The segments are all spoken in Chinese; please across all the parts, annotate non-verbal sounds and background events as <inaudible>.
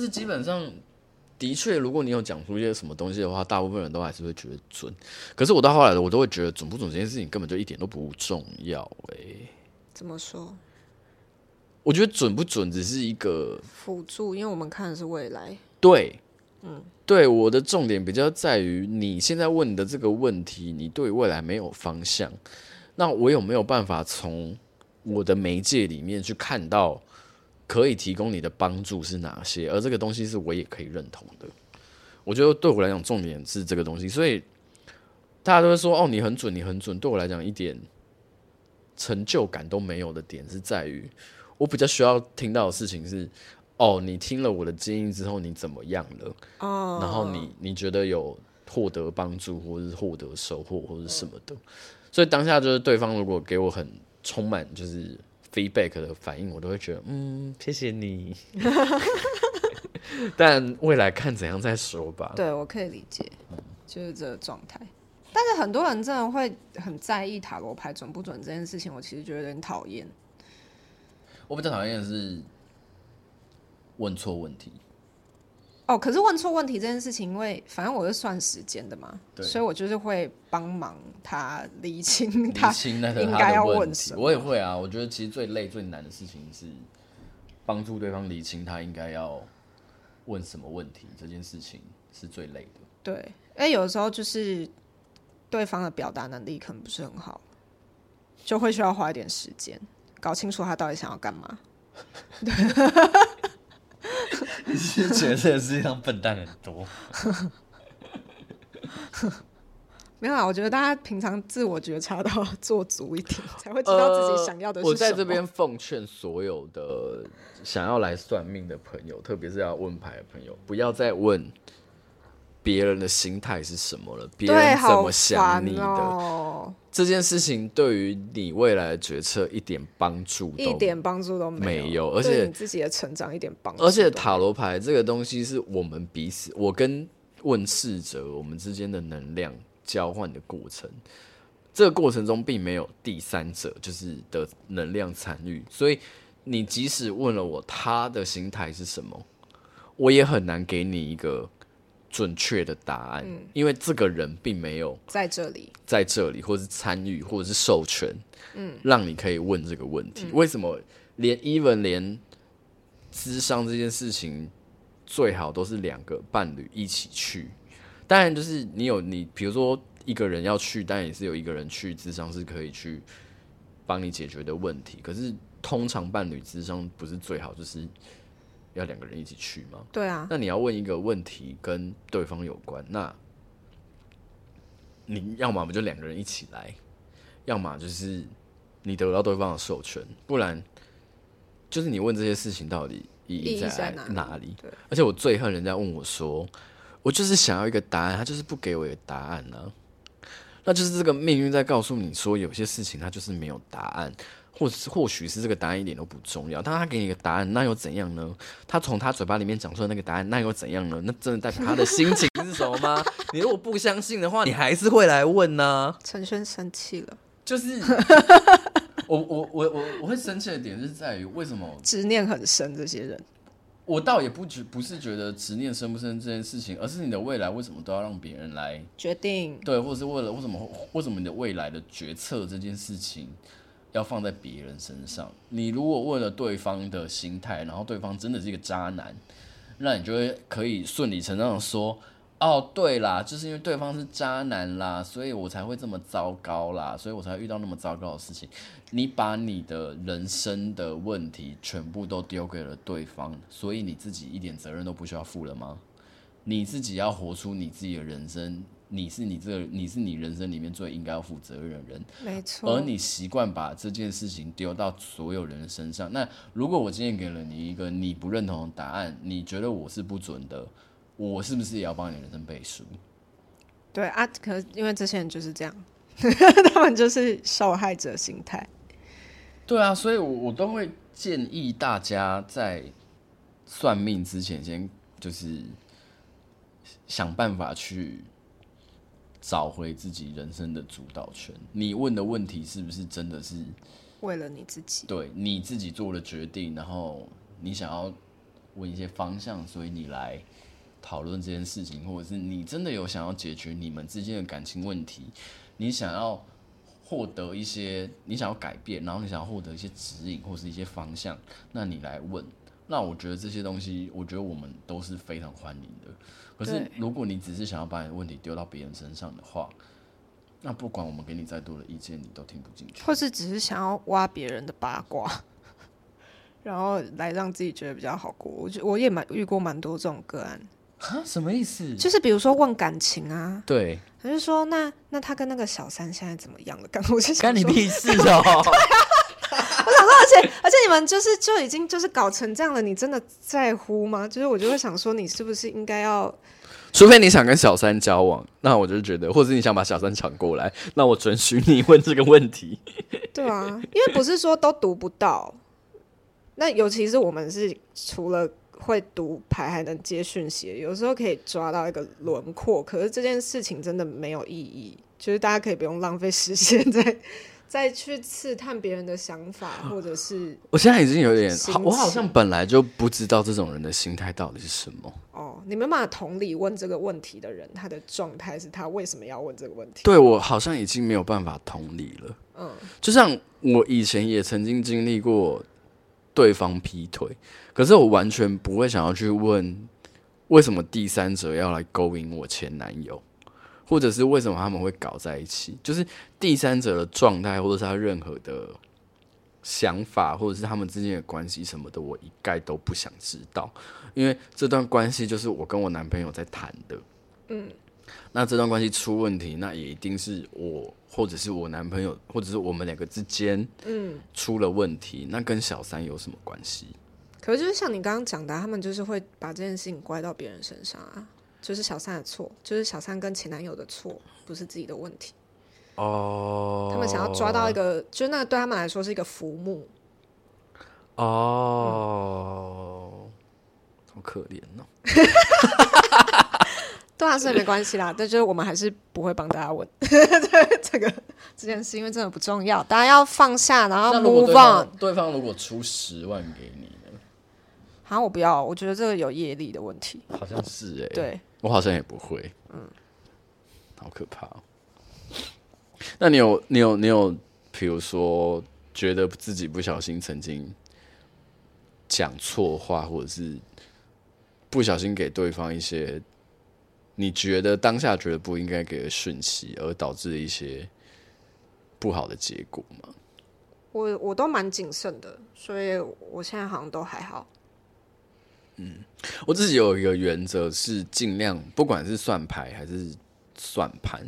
但是基本上，的确，如果你有讲出一些什么东西的话，大部分人都还是会觉得准。可是我到后来，我都会觉得准不准这件事情根本就一点都不重要。哎，怎么说？我觉得准不准只是一个辅助，因为我们看的是未来。对，嗯，对，我的重点比较在于你现在问的这个问题，你对未来没有方向，那我有没有办法从我的媒介里面去看到？可以提供你的帮助是哪些？而这个东西是我也可以认同的。我觉得对我来讲，重点是这个东西。所以大家都会说：“哦，你很准，你很准。”对我来讲，一点成就感都没有的点是在于，我比较需要听到的事情是：“哦，你听了我的建议之后，你怎么样了？哦，然后你你觉得有获得帮助，或者是获得收获，或者什么的。”所以当下就是对方如果给我很充满就是。Feedback 的反应，我都会觉得，嗯，谢谢你。<laughs> <laughs> 但未来看怎样再说吧。对，我可以理解，就是这个状态。但是很多人真的会很在意塔罗牌准不准这件事情，我其实觉得有点讨厌。我比较讨厌的是问错问题。哦，可是问错问题这件事情，因为反正我是算时间的嘛，所以我就是会帮忙他理清他应该要问什么。我也会啊，我觉得其实最累最难的事情是帮助对方理清他应该要问什么问题，这件事情是最累的。对，因为有的时候就是对方的表达能力可能不是很好，就会需要花一点时间搞清楚他到底想要干嘛。对。<laughs> 觉得这个世界上笨蛋很多？<laughs> 没有啊，我觉得大家平常自我觉察都要做足一点，才会知道自己想要的是什么。呃，我在这边奉劝所有的想要来算命的朋友，特别是要问牌的朋友，不要再问。别人的心态是什么了？别人怎么想你的？哦、这件事情对于你未来的决策一点帮助都一点帮助都没有，没有，而且你自己的成长一点帮助。而且塔罗牌这个东西是我们彼此，我跟问世者我们之间的能量交换的过程。这个过程中并没有第三者，就是的能量参与，所以你即使问了我他的心态是什么，我也很难给你一个。准确的答案，嗯，因为这个人并没有在这里，在这里，或者是参与，或者是授权，嗯，让你可以问这个问题。嗯，为什么连 even 连智商这件事情最好都是两个伴侣一起去？当然，就是你有你，比如说一个人要去，但也是有一个人去智商是可以去帮你解决的问题。可是通常伴侣智商不是最好，就是。要两个人一起去吗？对啊。那你要问一个问题跟对方有关，那你要么不就两个人一起来，要么就是你得到对方的授权，不然就是你问这些事情到底意义在哪里？对。而且我最恨人家问我说，我就是想要一个答案，他就是不给我一个答案呢、啊。那就是这个命运在告诉你说，有些事情它就是没有答案。或是或许是这个答案一点都不重要，但他给你一个答案，那又怎样呢？他从他嘴巴里面讲出来那个答案，那又怎样呢？那真的代表他的心情是什么吗？<laughs> 你如果不相信的话，你还是会来问呢、啊？陈轩生气了，就是 <laughs> 我我我我我会生气的点是在于为什么执念很深这些人，我倒也不觉不是觉得执念深不深这件事情，而是你的未来为什么都要让别人来决定？对，或者是为了为什么为什么你的未来的决策这件事情？要放在别人身上。你如果问了对方的心态，然后对方真的是一个渣男，那你就会可以顺理成章的说：“哦，对啦，就是因为对方是渣男啦，所以我才会这么糟糕啦，所以我才遇到那么糟糕的事情。”你把你的人生的问题全部都丢给了对方，所以你自己一点责任都不需要负了吗？你自己要活出你自己的人生。你是你这个，你是你人生里面最应该要负责任的人，没错。而你习惯把这件事情丢到所有人的身上。那如果我今天给了你一个你不认同的答案，你觉得我是不准的，我是不是也要帮你人生背书？对啊，可是因为这些人就是这样，<laughs> 他们就是受害者心态。对啊，所以我我都会建议大家在算命之前，先就是想办法去。找回自己人生的主导权。你问的问题是不是真的是为了你自己？对，你自己做了决定，然后你想要问一些方向，所以你来讨论这件事情，或者是你真的有想要解决你们之间的感情问题，你想要获得一些，你想要改变，然后你想要获得一些指引或是一些方向，那你来问。那我觉得这些东西，我觉得我们都是非常欢迎的。可是如果你只是想要把你的问题丢到别人身上的话，那不管我们给你再多的意见，你都听不进去。或是只是想要挖别人的八卦，<laughs> 然后来让自己觉得比较好过。我觉我也蛮遇过蛮多这种个案。啊？什么意思？就是比如说问感情啊，对，他就说那那他跟那个小三现在怎么样了？刚我就干你屁事哦！<laughs> 我想说，而且而且你们就是就已经就是搞成这样了，你真的在乎吗？就是我就会想说，你是不是应该要？除非你想跟小三交往，那我就觉得，或者你想把小三抢过来，那我准许你问这个问题。对啊，因为不是说都读不到。那尤其是我们是除了会读牌，还能接讯息，有时候可以抓到一个轮廓。可是这件事情真的没有意义，就是大家可以不用浪费时间在。再去刺探别人的想法，或者是我现在已经有点，我好像本来就不知道这种人的心态到底是什么。哦，你没办法同理问这个问题的人，他的状态是他为什么要问这个问题？对，我好像已经没有办法同理了。嗯，就像我以前也曾经经历过对方劈腿，可是我完全不会想要去问为什么第三者要来勾引我前男友。或者是为什么他们会搞在一起？就是第三者的状态，或者是他任何的想法，或者是他们之间的关系什么的，我一概都不想知道。因为这段关系就是我跟我男朋友在谈的。嗯，那这段关系出问题，那也一定是我或者是我男朋友，或者是我们两个之间，嗯，出了问题。那跟小三有什么关系？可是就是像你刚刚讲的，他们就是会把这件事情怪到别人身上啊。就是小三的错，就是小三跟前男友的错，不是自己的问题。哦、oh，他们想要抓到一个，就是那个对他们来说是一个浮木。哦、oh, 嗯，好可怜哦。<laughs> 对啊，所以没关系啦。但就是我们还是不会帮大家问 <laughs> 这个这件事，因为真的不重要。大家要放下，然后 move on。对方如果出十万给你呢？好像我不要，我觉得这个有业力的问题。好像是哎、欸，对。我好像也不会，嗯，好可怕哦。那你有你有你有，比如说觉得自己不小心曾经讲错话，或者是不小心给对方一些你觉得当下觉得不应该给的讯息，而导致一些不好的结果吗？我我都蛮谨慎的，所以我现在好像都还好。嗯，我自己有一个原则是尽量，不管是算牌还是算盘，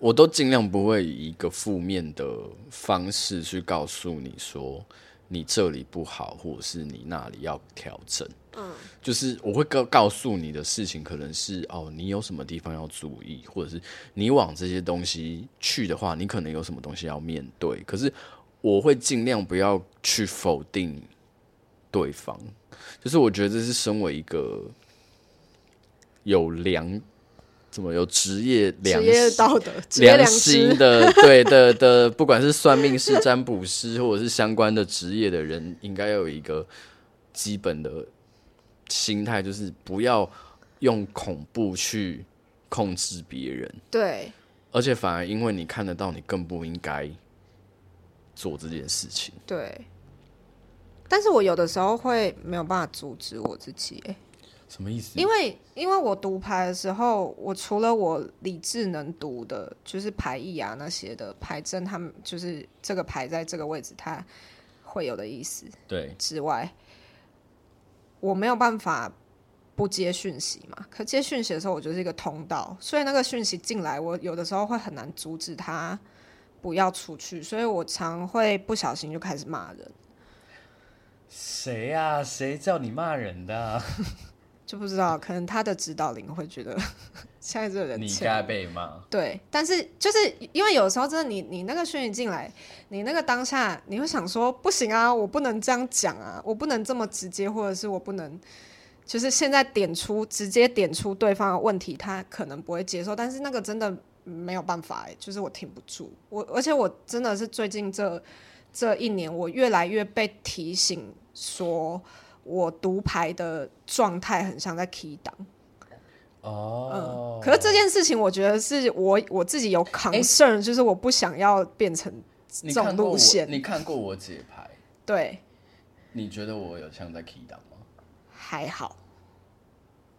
我都尽量不会以一个负面的方式去告诉你说你这里不好，或者是你那里要调整。嗯，就是我会告告诉你的事情，可能是哦，你有什么地方要注意，或者是你往这些东西去的话，你可能有什么东西要面对。可是我会尽量不要去否定对方。就是我觉得这是身为一个有良，怎么有职业良职业道德、良心的，对的的，不管是算命师、<laughs> 占卜师，或者是相关的职业的人，应该要有一个基本的心态，就是不要用恐怖去控制别人。对，而且反而因为你看得到，你更不应该做这件事情。对。但是我有的时候会没有办法阻止我自己，欸，什么意思？因为因为我读牌的时候，我除了我理智能读的，就是牌意啊那些的牌阵，他们就是这个牌在这个位置，它会有的意思。对。之外，我没有办法不接讯息嘛。可接讯息的时候，我就是一个通道，所以那个讯息进来，我有的时候会很难阻止他不要出去，所以我常会不小心就开始骂人。谁呀？谁叫你骂人的啊？<laughs> 就不知道，可能他的指导灵会觉得 <laughs> 现在这个人你该被骂。对，但是就是因为有时候真的你，你你那个讯息进来，你那个当下你会想说，不行啊，我不能这样讲啊，我不能这么直接，或者是我不能就是现在点出直接点出对方的问题，他可能不会接受，但是那个真的没有办法，就是我挺不住，我而且我真的是最近这。这一年，我越来越被提醒说，我读牌的状态很像在 key 档。哦、嗯，可是这件事情，我觉得是我我自己有 concern，、欸、就是我不想要变成这种路线。你看过我解牌？对。你觉得我有像在 key 档吗？还好。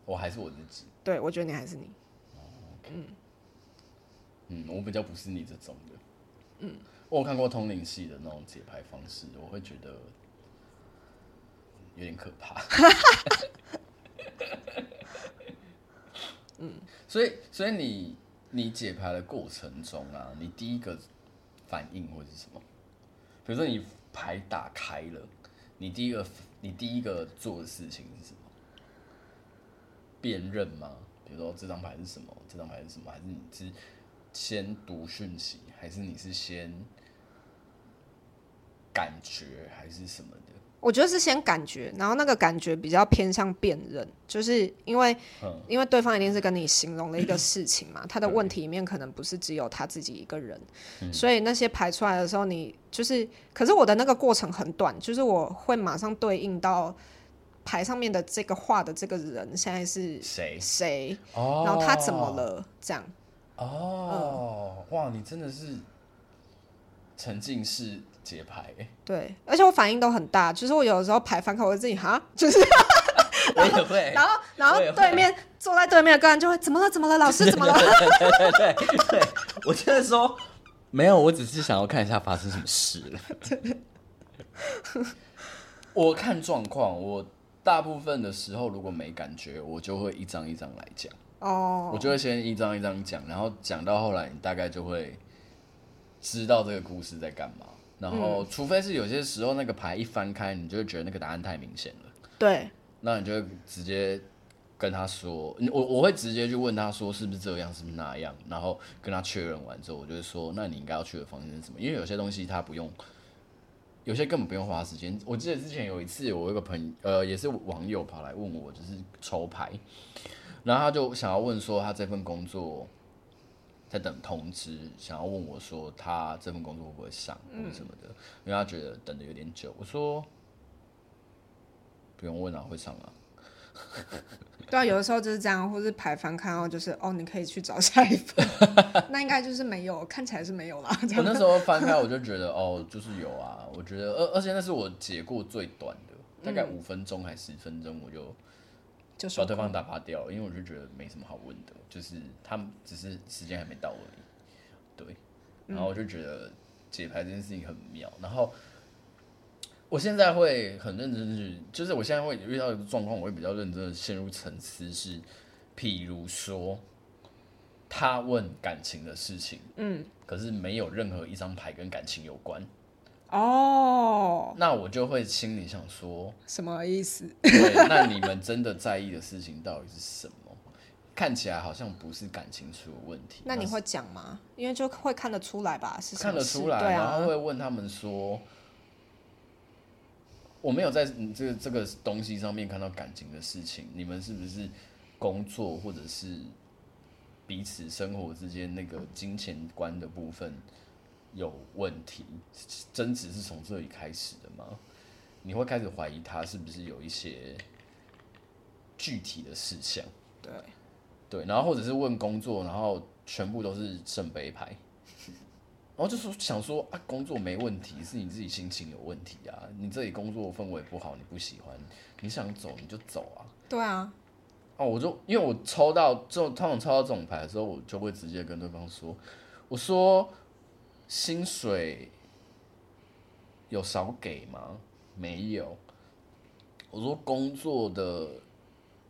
我还是我自己。对，我觉得你还是你。哦 okay、嗯。嗯，我比较不是你这种的。嗯。我有看过通灵系的那种解牌方式，我会觉得有点可怕。嗯，所以，所以你你解牌的过程中啊，你第一个反应会是什么？比如说你牌打开了，你第一个你第一个做的事情是什么？辨认吗？比如说这张牌是什么？这张牌是什么？还是你是先读讯息？还是你是先感觉？还是什么的？我觉得是先感觉，然后那个感觉比较偏向辨认，就是因为、嗯、因为对方一定是跟你形容了一个事情嘛，他的问题里面可能不是只有他自己一个人，嗯、所以那些排出来的时候，你就是，可是我的那个过程很短，就是我会马上对应到牌上面的这个画的这个人现在是谁谁，然后他怎么了这样？哦，嗯、哇，你真的是沉浸式。解牌，对，而且我反应都很大，就是我有的时候排翻开，我自己哈，就是，<laughs> 我也会，然后然后对面坐在对面的个人就会怎么了怎么了，老师怎么了？对 <laughs> 对对，对，我就是说没有，我只是想要看一下发生什么事了。我看状况，我大部分的时候如果没感觉，我就会一张一张来讲。哦，oh. 我就会先一张一张讲，然后讲到后来，你大概就会知道这个故事在干嘛。然后，除非是有些时候那个牌一翻开，你就会觉得那个答案太明显了。对。那你就直接跟他说，我我会直接去问他说是不是这样，是不是那样，然后跟他确认完之后，我就会说，那你应该要去的房间是什么？因为有些东西他不用，有些根本不用花时间。我记得之前有一次，我有一个朋友，呃，也是网友跑来问我，就是抽牌，然后他就想要问说他这份工作。在等通知，想要问我说他这份工作会不会上或者什么的，嗯、因为他觉得等的有点久。我说不用问啊，会上啊。<laughs> 对啊，有的时候就是这样，或是排翻看到就是哦，你可以去找下一份，<laughs> 那应该就是没有，看起来是没有啦。我那时候翻开我就觉得哦，就是有啊。我觉得而而且那是我解过最短的，大概五分钟还十分钟我就。就把对方打发掉，因为我就觉得没什么好问的，就是他们只是时间还没到而已。对，然后我就觉得解牌这件事情很妙。然后我现在会很认真去，就是我现在会遇到一个状况，我会比较认真的陷入沉思，是譬如说他问感情的事情，嗯，可是没有任何一张牌跟感情有关。哦，oh, 那我就会心里想说，什么意思？对，那你们真的在意的事情到底是什么？看起来好像不是感情出了问题。那你会讲吗？因为就会看得出来吧，是看得出来，啊、然后会问他们说，我没有在这个这个东西上面看到感情的事情，你们是不是工作或者是彼此生活之间那个金钱观的部分？有问题，争执是从这里开始的吗？你会开始怀疑他是不是有一些具体的事项？对，对，然后或者是问工作，然后全部都是圣杯牌，<laughs> 然后就说想说啊，工作没问题，是你自己心情有问题啊，你这里工作氛围不好，你不喜欢，你想走你就走啊。对啊，哦，我就因为我抽到就他们抽到这种牌的时候，我就会直接跟对方说，我说。薪水有少给吗？没有。我说工作的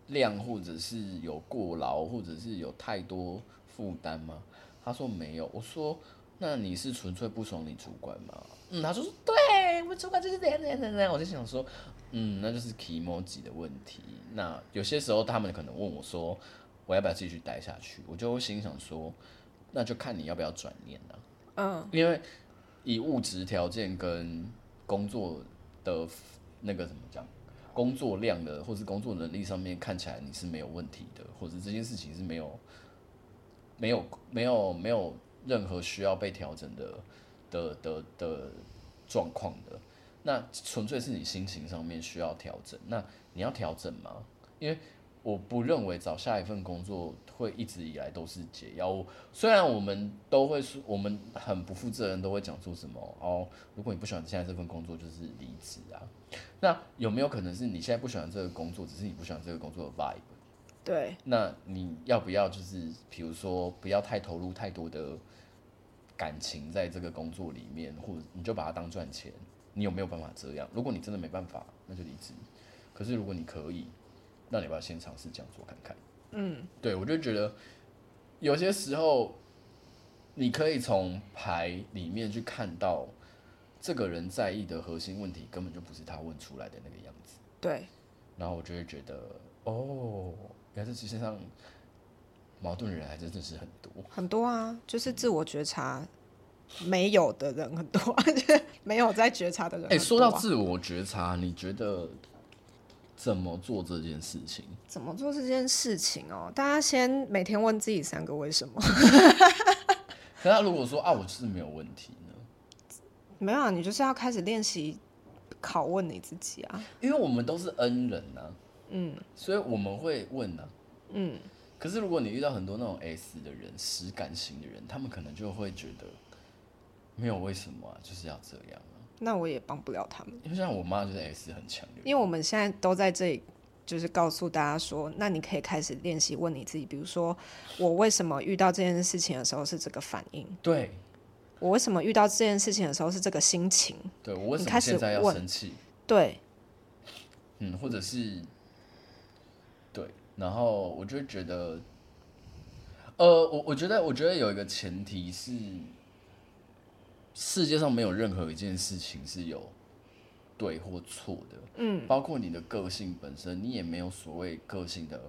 量，或者是有过劳，或者是有太多负担吗？他说没有。我说那你是纯粹不爽你主管吗？嗯，他说对，我主管就是这样这样这样。我就想说，嗯，那就是 kimoji 的问题。那有些时候他们可能问我说，我要不要继续待下去？我就会心想说，那就看你要不要转念了。嗯，因为以物质条件跟工作的那个怎么讲，工作量的或是工作能力上面看起来你是没有问题的，或者这件事情是没有没有没有没有任何需要被调整的的的的状况的。那纯粹是你心情上面需要调整。那你要调整吗？因为我不认为找下一份工作会一直以来都是解药。虽然我们都会说，我们很不负责任，都会讲出什么哦，如果你不喜欢现在这份工作，就是离职啊。那有没有可能是你现在不喜欢这个工作，只是你不喜欢这个工作的 vibe？对。那你要不要就是，比如说不要太投入太多的感情在这个工作里面，或者你就把它当赚钱？你有没有办法这样？如果你真的没办法，那就离职。可是如果你可以，那你要不要先尝试这样做看看？嗯，对，我就觉得有些时候你可以从牌里面去看到这个人在意的核心问题，根本就不是他问出来的那个样子。对，然后我就会觉得，哦，原来这世界上矛盾的人还真的是很多很多啊，就是自我觉察没有的人很多，<laughs> 没有在觉察的人。哎、欸，说到自我觉察，你觉得？怎么做这件事情？怎么做这件事情哦？大家先每天问自己三个为什么。<laughs> 可他如果说啊，我就是没有问题呢？没有啊，你就是要开始练习拷问你自己啊。因为我们都是恩人呐、啊，嗯，所以我们会问呢、啊，嗯。可是如果你遇到很多那种 S 的人，实感型的人，他们可能就会觉得没有为什么啊，就是要这样。那我也帮不了他们，因为像我妈就是 S 很强烈。因为我们现在都在这里，就是告诉大家说，那你可以开始练习问你自己，比如说，我为什么遇到这件事情的时候是这个反应？对，我为什么遇到这件事情的时候是这个心情？对，我为什么现在要生气？对，嗯，或者是对，然后我就觉得，呃，我我觉得，我觉得有一个前提是。世界上没有任何一件事情是有对或错的，嗯，包括你的个性本身，你也没有所谓个性的，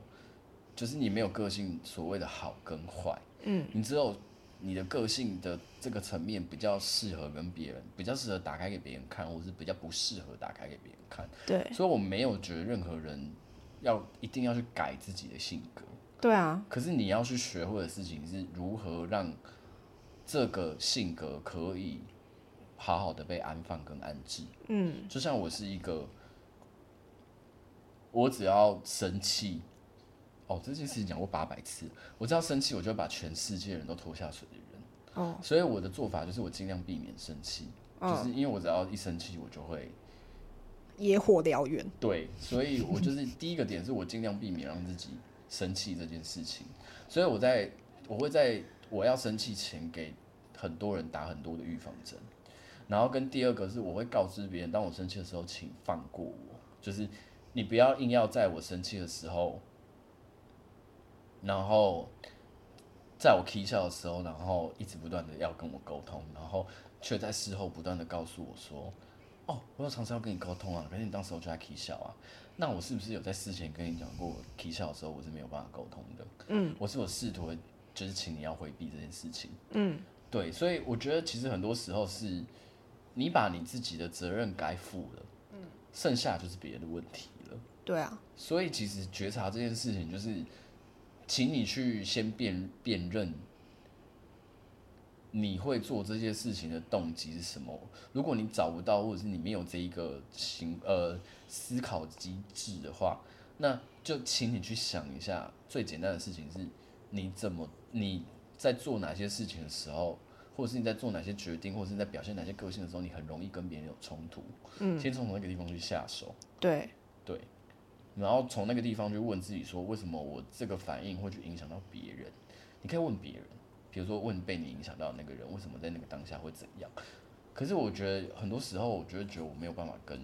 就是你没有个性所谓的好跟坏，嗯，你只有你的个性的这个层面比较适合跟别人，比较适合打开给别人看，或是比较不适合打开给别人看，对，所以我没有觉得任何人要一定要去改自己的性格，对啊，可是你要去学会的事情是如何让。这个性格可以好好的被安放跟安置。嗯，就像我是一个，我只要生气，哦，这件事情讲过八百次，我只要生气，我就会把全世界人都拖下水的人。哦，所以我的做法就是我尽量避免生气，哦，就是因为我只要一生气，我就会野火燎原。对，所以我就是第一个点是我尽量避免让自己生气这件事情，所以我在我会在。我要生气前给很多人打很多的预防针，然后跟第二个是我会告知别人，当我生气的时候，请放过我，就是你不要硬要在我生气的时候，然后在我起笑的时候，然后一直不断的要跟我沟通，然后却在事后不断的告诉我说，哦，我有尝试要跟你沟通啊，可是你当时我就在 K 笑啊，那我是不是有在事前跟你讲过，我起笑的时候我是没有办法沟通的？嗯，我是我试图。就是请你要回避这件事情。嗯，对，所以我觉得其实很多时候是，你把你自己的责任该负了，嗯，剩下就是别人的问题了。对啊，所以其实觉察这件事情，就是，请你去先辨辨认，你会做这些事情的动机是什么。如果你找不到，或者是你没有这一个行呃思考机制的话，那就请你去想一下，最简单的事情是。你怎么你在做哪些事情的时候，或者是你在做哪些决定，或者是你在表现哪些个性的时候，你很容易跟别人有冲突。嗯，先从那个地方去下手。对对，然后从那个地方去问自己说，为什么我这个反应会去影响到别人？你可以问别人，比如说问被你影响到的那个人，为什么在那个当下会怎样？可是我觉得很多时候，我觉得觉得我没有办法跟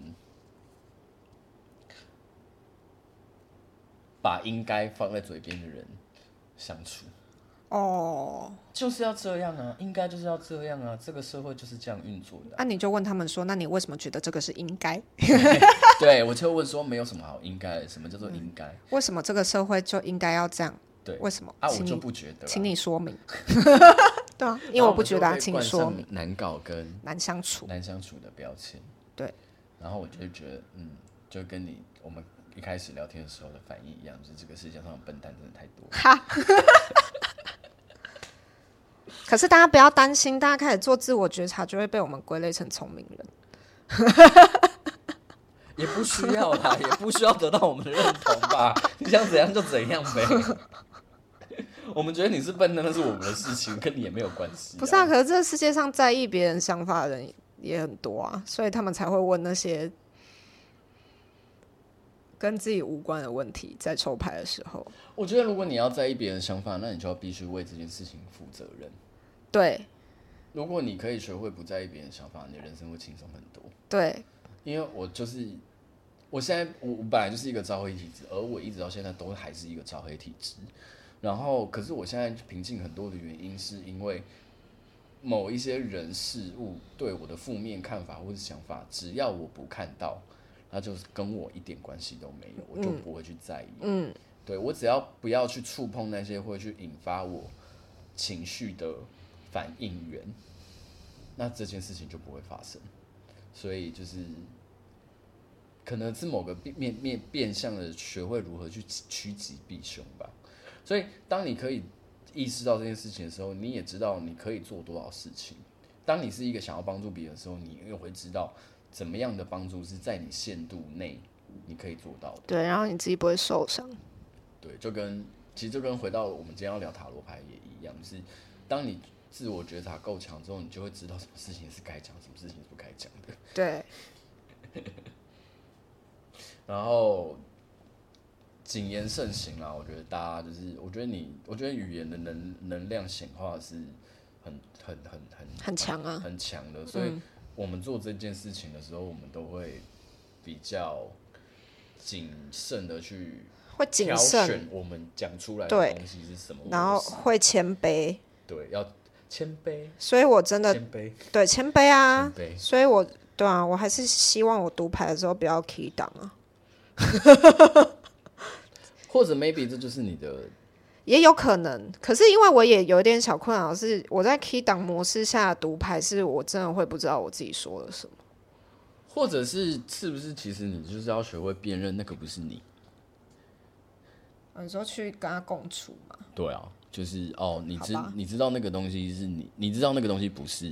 把应该放在嘴边的人。相处哦，oh. 就是要这样啊，应该就是要这样啊，这个社会就是这样运作的啊。那、啊、你就问他们说，那你为什么觉得这个是应该？<laughs> 对，我就问说，没有什么好应该，什么叫做应该、嗯？为什么这个社会就应该要这样？对，为什么？啊，我就不觉得，请你说明。对啊，因为我不觉得、啊，请你说明。<laughs> 难搞跟难相处，难相处的标签。对，然后我就会觉得，嗯，就跟你我们。一开始聊天的时候的反应一样，就是这个世界上的笨蛋真的太多。哈，<laughs> 可是大家不要担心，大家开始做自我觉察，就会被我们归类成聪明人。<laughs> 也不需要啦，也不需要得到我们的认同吧？<laughs> 你想怎样就怎样呗。<laughs> 我们觉得你是笨的，那是我们的事情，跟你也没有关系。不是啊，可是这个世界上在意别人想法的人也很多啊，所以他们才会问那些跟自己无关的问题。在抽牌的时候，我觉得如果你要在意别人想法，那你就要必须为这件事情负责任。对，如果你可以学会不在意别人想法，你的人生会轻松很多。对，因为我就是，我现在我我本来就是一个招黑体质，而我一直到现在都还是一个招黑体质。然后，可是我现在平静很多的原因，是因为某一些人事物对我的负面看法或者想法，只要我不看到，那就是跟我一点关系都没有，我就不会去在意。嗯，对，我只要不要去触碰那些会去引发我情绪的反应源，那这件事情就不会发生。所以就是，可能是某个变面面变相的学会如何去趋吉避凶吧。所以，当你可以意识到这件事情的时候，你也知道你可以做多少事情。当你是一个想要帮助别人的时候，你又会知道怎么样的帮助是在你限度内你可以做到的。对，然后你自己不会受伤。对，就跟其实就跟回到我们今天要聊塔罗牌也一样，就是当你自我觉察够强之后，你就会知道什么事情是该讲，什么事情是不该讲的。对。<laughs> 然后。谨言慎行啦，我觉得大家就是，我觉得你，我觉得语言的能能量显化是很很很很很强啊，很强的。所以，我们做这件事情的时候，我们都会比较谨慎的去会谨慎我们讲出来的东西是什么，然后会谦卑，对，要谦卑。所以我真的谦卑，对谦卑啊，所以我对啊，我还是希望我读牌的时候不要 key 档啊。或者 maybe 这就是你的，<laughs> 也有可能。可是因为我也有点小困扰，是我在 key 档模式下读牌，是我真的会不知道我自己说了什么。或者是是不是其实你就是要学会辨认那个不是你？你说去跟他共处嘛？对啊，就是哦，你知你知道那个东西是你，你知道那个东西不是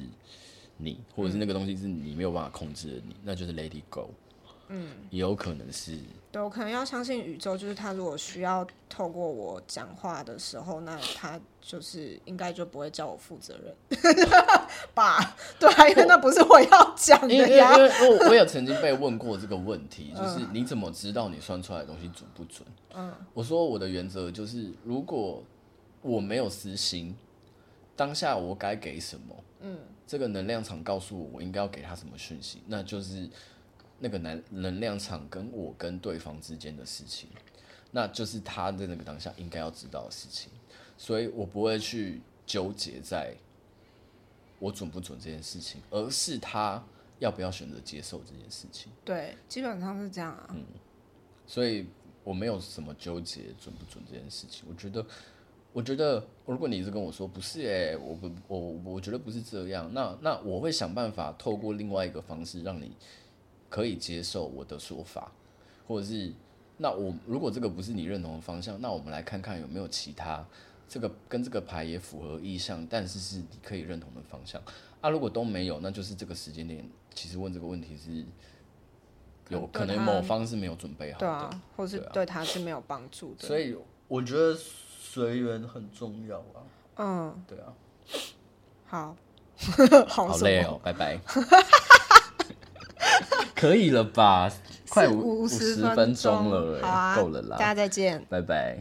你，或者是那个东西是你没有办法控制的你，嗯、那就是 let it go。嗯，也有可能是。对，我可能要相信宇宙，就是他如果需要透过我讲话的时候，那他就是应该就不会叫我负责任 <laughs> 吧？对，因为那不是我要讲的呀。因为因为我我也曾经被问过这个问题，就是你怎么知道你算出来的东西准不准？嗯，我说我的原则就是，如果我没有私心，当下我该给什么？嗯，这个能量场告诉我我应该要给他什么讯息，那就是。那个能能量场跟我跟对方之间的事情，那就是他在那个当下应该要知道的事情，所以我不会去纠结在我准不准这件事情，而是他要不要选择接受这件事情。对，基本上是这样啊。嗯，所以我没有什么纠结准不准这件事情。我觉得，我觉得如果你是跟我说不是，欸，诶，我不，我我觉得不是这样，那那我会想办法透过另外一个方式让你。可以接受我的说法，或者是那我如果这个不是你认同的方向，那我们来看看有没有其他这个跟这个牌也符合意向，但是是你可以认同的方向啊。如果都没有，那就是这个时间点，其实问这个问题是有可能某方是没有准备好的，对啊，或是对他是没有帮助的。所以我觉得随缘很重要啊。嗯，对啊。好，<laughs> 好累哦，拜拜。<laughs> 可以了吧？快五五十分钟了，够了啦！大家再见，拜拜。